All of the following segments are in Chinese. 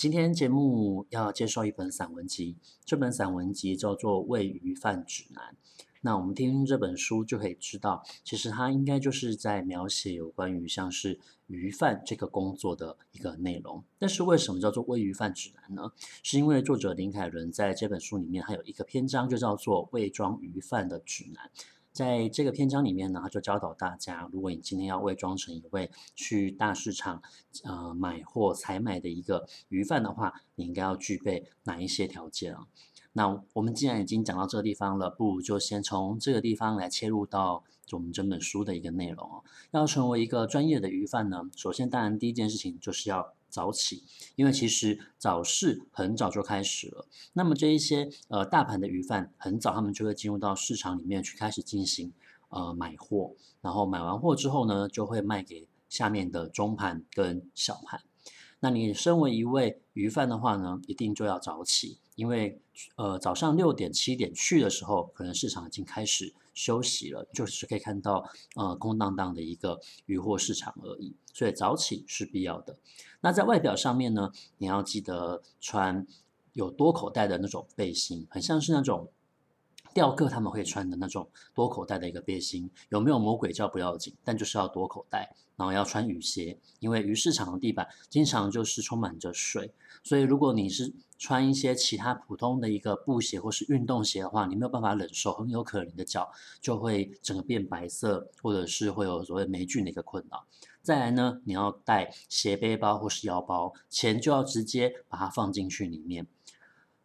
今天节目要介绍一本散文集，这本散文集叫做《喂鱼饭指南》。那我们听这本书就可以知道，其实它应该就是在描写有关于像是鱼贩这个工作的一个内容。但是为什么叫做喂鱼贩指南呢？是因为作者林凯伦在这本书里面还有一个篇章就叫做伪装鱼贩的指南。在这个篇章里面呢，他就教导大家，如果你今天要伪装成一位去大市场呃买货采买的一个鱼贩的话，你应该要具备哪一些条件啊？那我们既然已经讲到这个地方了，不如就先从这个地方来切入到我们整本书的一个内容哦。要成为一个专业的鱼贩呢，首先当然第一件事情就是要早起，因为其实早市很早就开始了。那么这一些呃大盘的鱼贩很早，他们就会进入到市场里面去开始进行呃买货，然后买完货之后呢，就会卖给下面的中盘跟小盘。那你身为一位鱼贩的话呢，一定就要早起。因为呃早上六点七点去的时候，可能市场已经开始休息了，就是可以看到呃空荡荡的一个鱼货市场而已。所以早起是必要的。那在外表上面呢，你要记得穿有多口袋的那种背心，很像是那种钓客他们会穿的那种多口袋的一个背心。有没有魔鬼叫不要紧，但就是要多口袋，然后要穿雨鞋，因为鱼市场的地板经常就是充满着水，所以如果你是穿一些其他普通的一个布鞋或是运动鞋的话，你没有办法忍受，很有可能你的脚就会整个变白色，或者是会有所谓霉菌的一个困扰。再来呢，你要带斜背包或是腰包，钱就要直接把它放进去里面。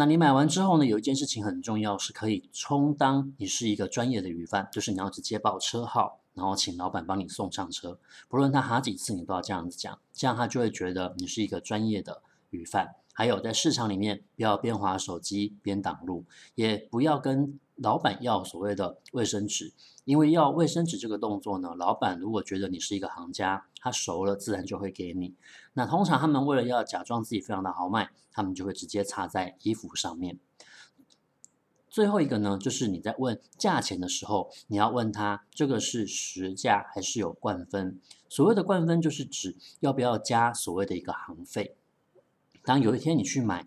那你买完之后呢，有一件事情很重要，是可以充当你是一个专业的鱼贩，就是你要直接报车号，然后请老板帮你送上车，不论他好几次，你都要这样子讲，这样他就会觉得你是一个专业的鱼贩。还有在市场里面，不要边划手机边挡路，也不要跟老板要所谓的卫生纸，因为要卫生纸这个动作呢，老板如果觉得你是一个行家，他熟了自然就会给你。那通常他们为了要假装自己非常的豪迈，他们就会直接插在衣服上面。最后一个呢，就是你在问价钱的时候，你要问他这个是实价还是有冠分？所谓的冠分就是指要不要加所谓的一个行费。当有一天你去买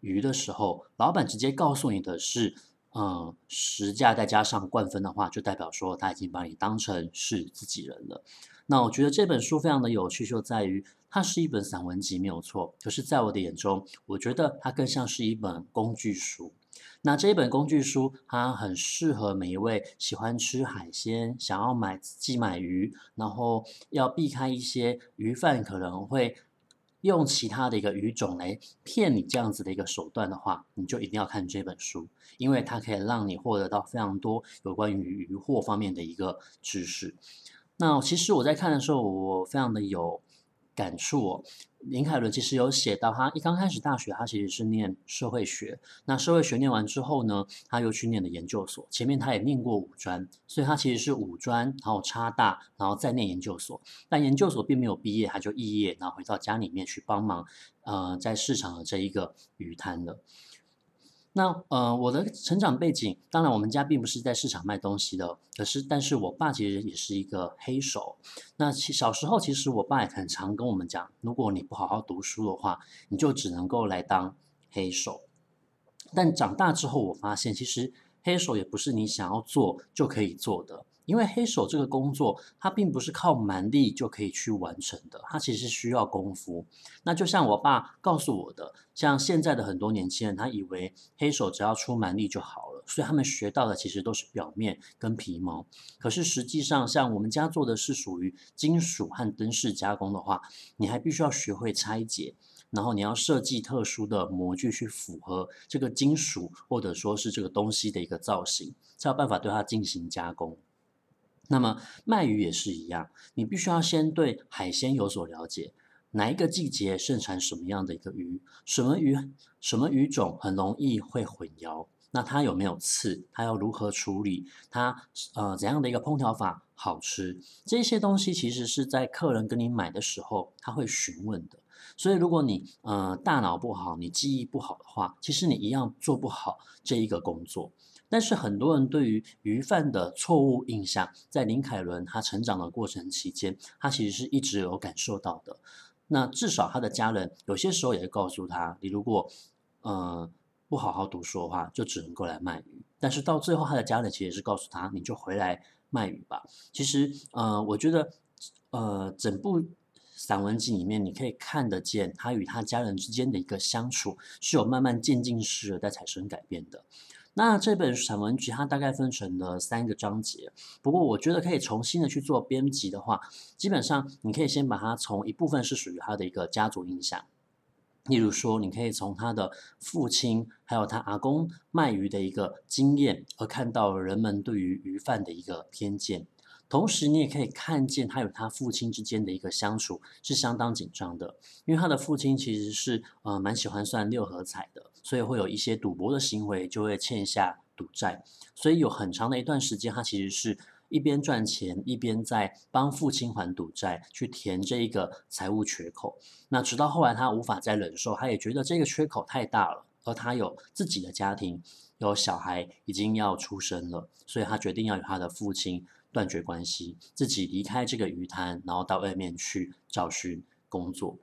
鱼的时候，老板直接告诉你的是，嗯，实价再加上冠分的话，就代表说他已经把你当成是自己人了。那我觉得这本书非常的有趣，就在于它是一本散文集，没有错。可是，在我的眼中，我觉得它更像是一本工具书。那这一本工具书，它很适合每一位喜欢吃海鲜、想要买自己买鱼，然后要避开一些鱼贩可能会。用其他的一个鱼种来骗你这样子的一个手段的话，你就一定要看这本书，因为它可以让你获得到非常多有关于鱼货方面的一个知识。那其实我在看的时候，我非常的有感触哦。林凯伦其实有写到，他一刚开始大学，他其实是念社会学。那社会学念完之后呢，他又去念了研究所。前面他也念过五专，所以他其实是五专，然后插大，然后再念研究所。但研究所并没有毕业，他就肄业，然后回到家里面去帮忙，呃，在市场的这一个鱼摊了。那呃，我的成长背景，当然我们家并不是在市场卖东西的，可是但是我爸其实也是一个黑手。那其小时候其实我爸也很常跟我们讲，如果你不好好读书的话，你就只能够来当黑手。但长大之后，我发现其实黑手也不是你想要做就可以做的。因为黑手这个工作，它并不是靠蛮力就可以去完成的，它其实需要功夫。那就像我爸告诉我的，像现在的很多年轻人，他以为黑手只要出蛮力就好了，所以他们学到的其实都是表面跟皮毛。可是实际上，像我们家做的是属于金属和灯饰加工的话，你还必须要学会拆解，然后你要设计特殊的模具去符合这个金属或者说是这个东西的一个造型，才有办法对它进行加工。那么卖鱼也是一样，你必须要先对海鲜有所了解，哪一个季节盛产什么样的一个鱼，什么鱼什么鱼种很容易会混淆，那它有没有刺？它要如何处理？它呃怎样的一个烹调法好吃？这些东西其实是在客人跟你买的时候他会询问的。所以如果你呃大脑不好，你记忆不好的话，其实你一样做不好这一个工作。但是很多人对于鱼贩的错误印象，在林凯伦他成长的过程期间，他其实是一直有感受到的。那至少他的家人有些时候也会告诉他，你如果呃不好好读书的话，就只能够来卖鱼。但是到最后，他的家人其实也是告诉他，你就回来卖鱼吧。其实呃，我觉得呃整部散文集里面，你可以看得见他与他家人之间的一个相处，是有慢慢渐进式的在产生改变的。那这本散文集它大概分成了三个章节，不过我觉得可以重新的去做编辑的话，基本上你可以先把它从一部分是属于他的一个家族印象，例如说你可以从他的父亲还有他阿公卖鱼的一个经验，而看到人们对于鱼贩的一个偏见。同时，你也可以看见他与他父亲之间的一个相处是相当紧张的，因为他的父亲其实是呃蛮喜欢算六合彩的，所以会有一些赌博的行为，就会欠下赌债，所以有很长的一段时间，他其实是一边赚钱，一边在帮父亲还赌债，去填这一个财务缺口。那直到后来他无法再忍受，他也觉得这个缺口太大了，而他有自己的家庭，有小孩已经要出生了，所以他决定要与他的父亲。断绝关系，自己离开这个鱼摊，然后到外面去找寻工作。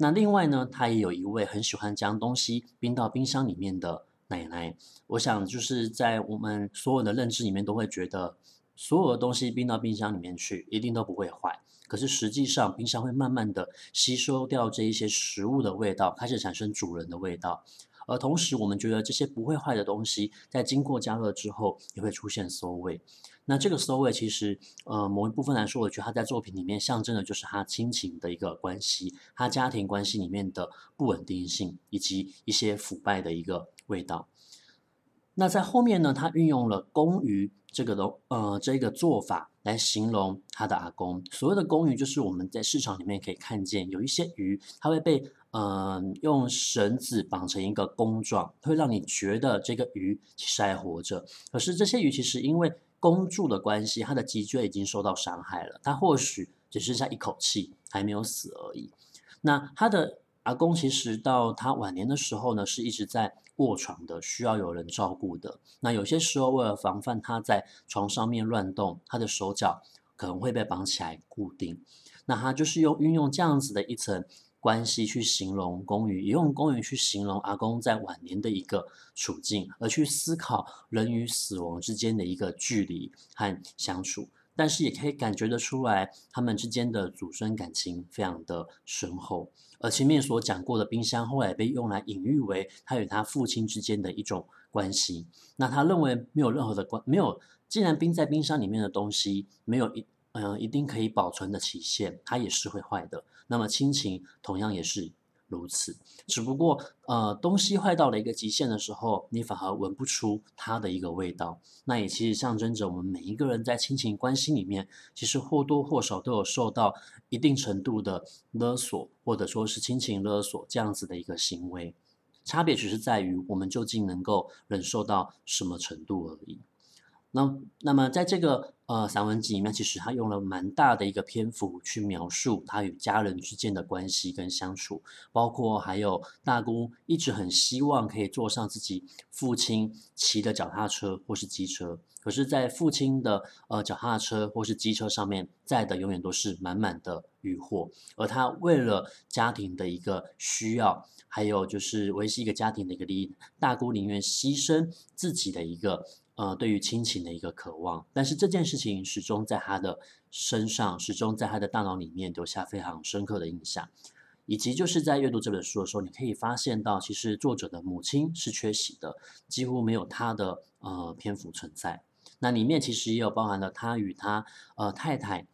那另外呢，他也有一位很喜欢将东西冰到冰箱里面的奶奶。我想就是在我们所有的认知里面，都会觉得所有的东西冰到冰箱里面去，一定都不会坏。可是实际上，冰箱会慢慢的吸收掉这一些食物的味道，开始产生主人的味道。而同时，我们觉得这些不会坏的东西，在经过加热之后，也会出现馊味。那这个馊味，其实，呃，某一部分来说，我觉得他在作品里面象征的就是他亲情的一个关系，他家庭关系里面的不稳定性，以及一些腐败的一个味道。那在后面呢，他运用了公鱼这个的，呃，这个做法来形容他的阿公。所谓的公鱼，就是我们在市场里面可以看见有一些鱼，它会被。嗯，用绳子绑成一个弓状，会让你觉得这个鱼其实还活着。可是这些鱼其实因为弓住的关系，它的脊椎已经受到伤害了，它或许只剩下一口气，还没有死而已。那他的阿公其实到他晚年的时候呢，是一直在卧床的，需要有人照顾的。那有些时候为了防范他在床上面乱动，他的手脚可能会被绑起来固定。那他就是用运用这样子的一层。关系去形容公鱼，也用公鱼去形容阿公在晚年的一个处境，而去思考人与死亡之间的一个距离和相处。但是也可以感觉得出来，他们之间的祖孙感情非常的深厚。而前面所讲过的冰箱，后来被用来隐喻为他与他父亲之间的一种关系。那他认为没有任何的关，没有，既然冰在冰箱里面的东西没有一。嗯，一定可以保存的期限，它也是会坏的。那么亲情同样也是如此，只不过呃，东西坏到了一个极限的时候，你反而闻不出它的一个味道。那也其实象征着我们每一个人在亲情关系里面，其实或多或少都有受到一定程度的勒索，或者说是亲情勒索这样子的一个行为。差别只是在于我们究竟能够忍受到什么程度而已。那那么在这个。呃，散文集里面其实他用了蛮大的一个篇幅去描述他与家人之间的关系跟相处，包括还有大姑一直很希望可以坐上自己父亲骑的脚踏车或是机车，可是，在父亲的呃脚踏车或是机车上面载的永远都是满满的渔获，而他为了家庭的一个需要，还有就是维系一个家庭的一个利益，大姑宁愿牺牲自己的一个。呃，对于亲情的一个渴望，但是这件事情始终在他的身上，始终在他的大脑里面留下非常深刻的印象，以及就是在阅读这本书的时候，你可以发现到，其实作者的母亲是缺席的，几乎没有他的呃篇幅存在。那里面其实也有包含了他与他呃太太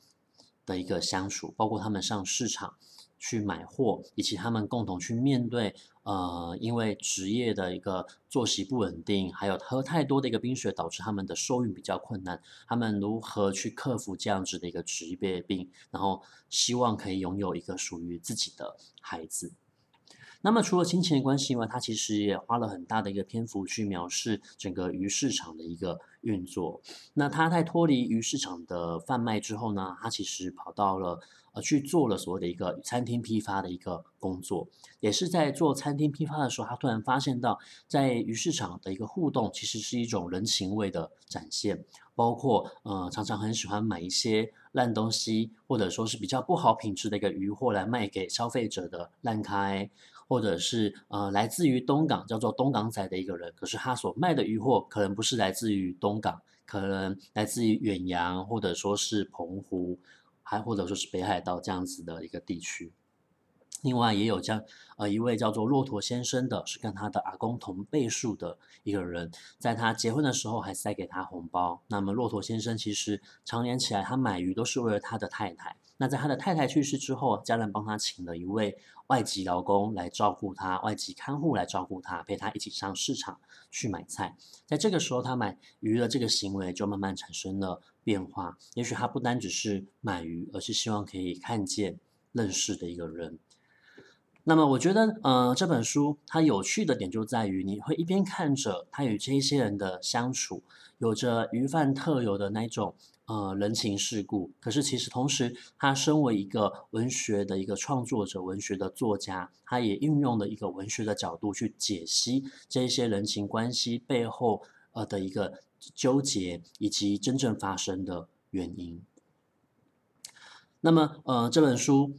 的一个相处，包括他们上市场。去买货，以及他们共同去面对，呃，因为职业的一个作息不稳定，还有喝太多的一个冰水，导致他们的受孕比较困难。他们如何去克服这样子的一个职业病，然后希望可以拥有一个属于自己的孩子。那么除了亲情的关系以外，他其实也花了很大的一个篇幅去描述整个鱼市场的一个运作。那他在脱离鱼市场的贩卖之后呢，他其实跑到了呃去做了所谓的一个餐厅批发的一个工作。也是在做餐厅批发的时候，他突然发现到在鱼市场的一个互动，其实是一种人情味的展现。包括呃常常很喜欢买一些烂东西，或者说是比较不好品质的一个鱼货来卖给消费者的烂开。或者是呃来自于东港叫做东港仔的一个人，可是他所卖的鱼货可能不是来自于东港，可能来自于远洋，或者说是澎湖，还或者说是北海道这样子的一个地区。另外也有这样呃一位叫做骆驼先生的，是跟他的阿公同辈数的一个人，在他结婚的时候还塞给他红包。那么骆驼先生其实常年起来，他买鱼都是为了他的太太。那在他的太太去世之后，家人帮他请了一位外籍劳工来照顾他，外籍看护来照顾他，陪他一起上市场去买菜。在这个时候，他买鱼的这个行为就慢慢产生了变化。也许他不单只是买鱼，而是希望可以看见、认识的一个人。那么我觉得，呃，这本书它有趣的点就在于，你会一边看着他与这些人的相处，有着鱼贩特有的那种呃人情世故。可是其实同时，他身为一个文学的一个创作者、文学的作家，他也运用了一个文学的角度去解析这些人情关系背后呃的一个纠结，以及真正发生的原因。那么，呃，这本书。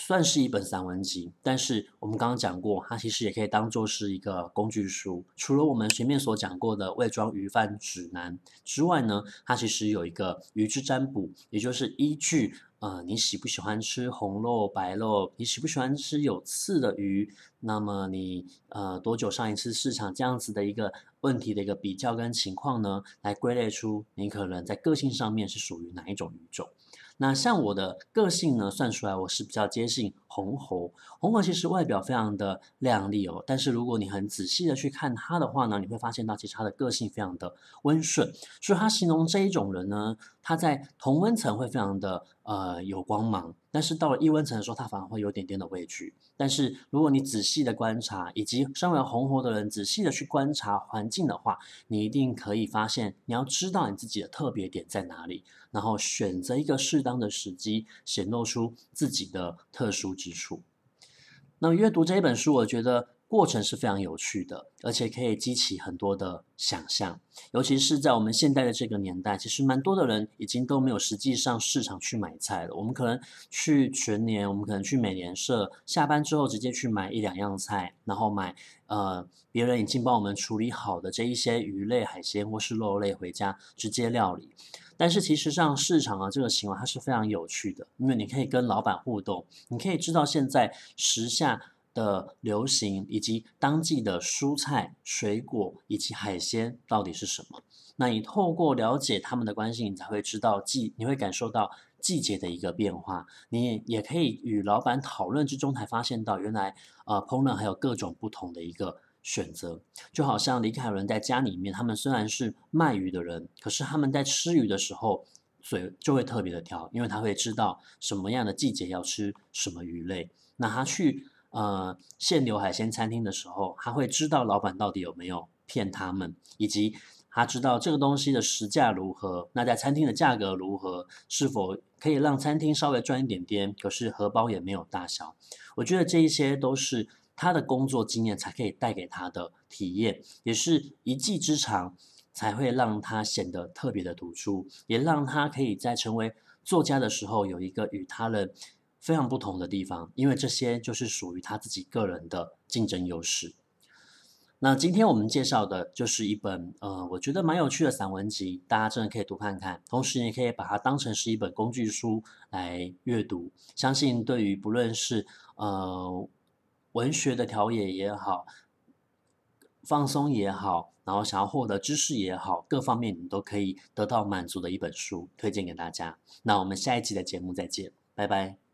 算是一本散文集，但是我们刚刚讲过，它其实也可以当做是一个工具书。除了我们前面所讲过的伪装鱼贩指南之外呢，它其实有一个鱼之占卜，也就是依据呃你喜不喜欢吃红肉、白肉，你喜不喜欢吃有刺的鱼，那么你呃多久上一次市场这样子的一个问题的一个比较跟情况呢，来归类出你可能在个性上面是属于哪一种鱼种。那像我的个性呢，算出来我是比较接近红猴。红猴其实外表非常的靓丽哦，但是如果你很仔细的去看它的话呢，你会发现到其实它的个性非常的温顺。所以它形容这一种人呢，它在同温层会非常的呃有光芒，但是到了异温层的时候，它反而会有点点的畏惧。但是如果你仔细的观察，以及身为红火的人仔细的去观察环境的话，你一定可以发现，你要知道你自己的特别点在哪里。然后选择一个适当的时机，显露出自己的特殊之处。那阅读这一本书，我觉得过程是非常有趣的，而且可以激起很多的想象。尤其是在我们现代的这个年代，其实蛮多的人已经都没有实际上市场去买菜了。我们可能去全年，我们可能去美廉社，下班之后直接去买一两样菜，然后买呃别人已经帮我们处理好的这一些鱼类、海鲜或是肉类回家直接料理。但是其实上市场啊，这个行为它是非常有趣的，因为你可以跟老板互动，你可以知道现在时下的流行，以及当季的蔬菜、水果以及海鲜到底是什么。那你透过了解他们的关系，你才会知道季，你会感受到季节的一个变化。你也可以与老板讨论之中，才发现到原来呃烹饪还有各种不同的一个。选择就好像李凯伦在家里面，他们虽然是卖鱼的人，可是他们在吃鱼的时候，嘴就会特别的挑，因为他会知道什么样的季节要吃什么鱼类。那他去呃现流海鲜餐厅的时候，他会知道老板到底有没有骗他们，以及他知道这个东西的实价如何，那在餐厅的价格如何，是否可以让餐厅稍微赚一点点，可是荷包也没有大小。我觉得这一些都是。他的工作经验才可以带给他的体验，也是一技之长，才会让他显得特别的突出，也让他可以在成为作家的时候有一个与他人非常不同的地方，因为这些就是属于他自己个人的竞争优势。那今天我们介绍的就是一本呃，我觉得蛮有趣的散文集，大家真的可以读看看，同时也可以把它当成是一本工具书来阅读。相信对于不论是呃。文学的调冶也好，放松也好，然后想要获得知识也好，各方面你都可以得到满足的一本书，推荐给大家。那我们下一集的节目再见，拜拜。